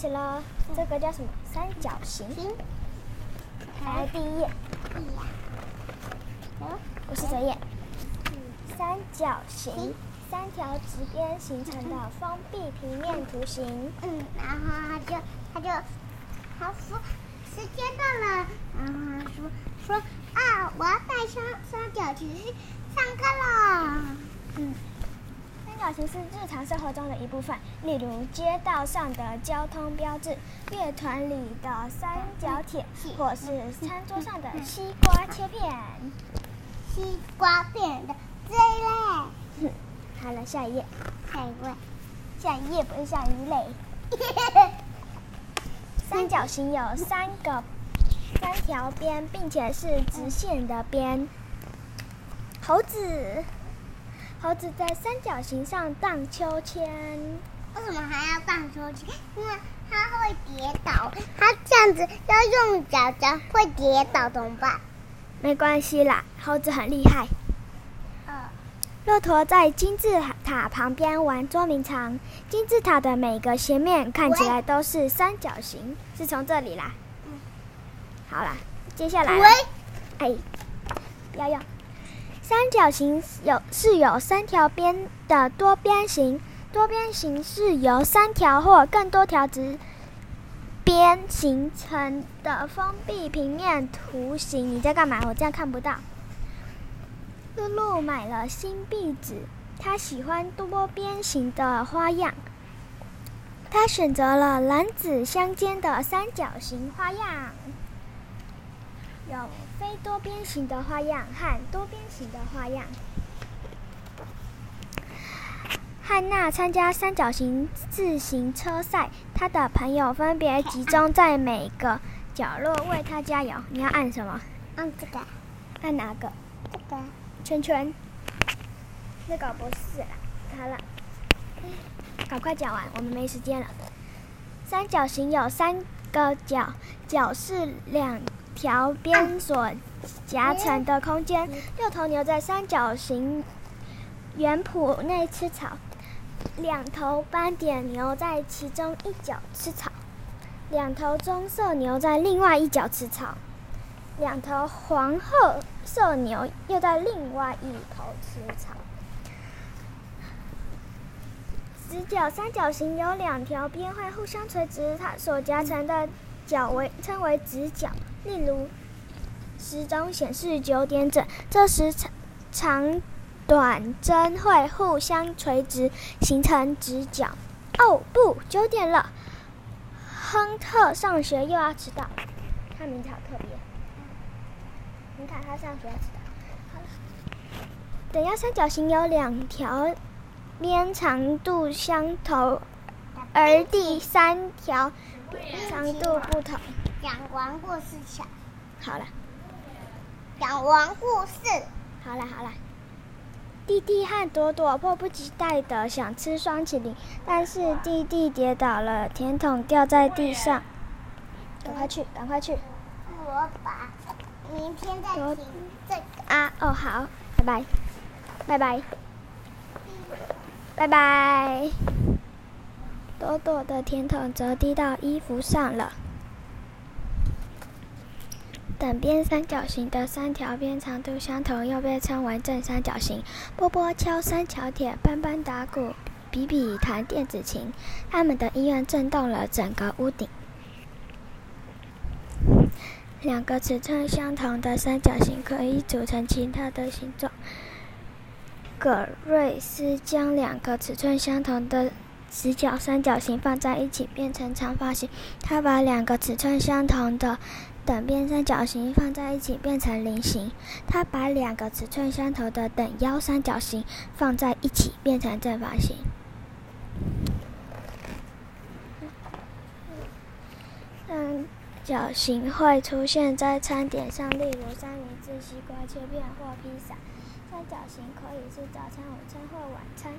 始了。这个叫什么？三角形。来第一页。嗯，不是这页。三角形，三条直边形成的封闭平面图形。嗯，然后他就他就他说时间到了，然后他说说啊，我要带上三角形上课了。嗯。三角形是日常生活中的一部分，例如街道上的交通标志、乐团里的三角铁，或是餐桌上的西瓜切片。西瓜片的最累。好了，下一页。下一位。下一页不是下一类。三角形有三个三条边，并且是直线的边。猴子。猴子在三角形上荡秋千，为什么还要荡秋千？因为它会跌倒，它这样子要用脚脚会跌倒，怎么办？没关系啦，猴子很厉害。骆驼在金字塔旁边玩捉迷藏，金字塔的每个斜面看起来都是三角形，是从这里啦。嗯，好啦，接下来，喂，哎，不要用。三角形有是有三条边的多边形，多边形是由三条或更多条直边形成的封闭平面图形。你在干嘛？我这样看不到。露露买了新壁纸，她喜欢多边形的花样，她选择了蓝紫相间的三角形花样。有非多边形的花样和多边形的花样。汉娜参加三角形自行车赛，她的朋友分别集中在每个角落为她加油。你要按什么？按这个。按哪个？这个。圈圈。那个不是。好了，赶快讲完，我们没时间了。三角形有三个角，角是两。条边所夹层的空间。六头牛在三角形圆谱内吃草，两头斑点牛在其中一角吃草，两头棕色牛在另外一角吃草，两头黄褐色牛又在另外一头吃草。直角三角形有两条边会互相垂直，它所夹成的角为称为直角。例如，时钟显示九点整，这时长长短针会互相垂直，形成直角。哦，不，九点了，亨特上学又要迟到。他名字好特别，你看他上学要迟到。等腰三角形有两条边长度相同，而第三条边长度不同。讲完故事讲，好了。讲完故事，好了好了。弟弟和朵朵迫不及待的想吃双麒麟，但是弟弟跌倒了，甜筒掉在地上。赶快去，赶快去。我把明天再听这个啊。哦，好，拜拜，拜拜，拜拜。朵朵的甜筒则滴到衣服上了。等边三角形的三条边长度相同，又被称为正三角形。波波敲三角铁，斑斑打鼓，比比弹电子琴，他们的音乐震动了整个屋顶。两个尺寸相同的三角形可以组成其他的形状。葛瑞斯将两个尺寸相同的直角三角形放在一起，变成长方形。他把两个尺寸相同的等边三角形放在一起变成菱形，他把两个尺寸相同的等腰三角形放在一起变成正方形。三角形会出现在餐点上，例如三明治、西瓜切片或披萨。三角形可以是早餐、午餐或晚餐。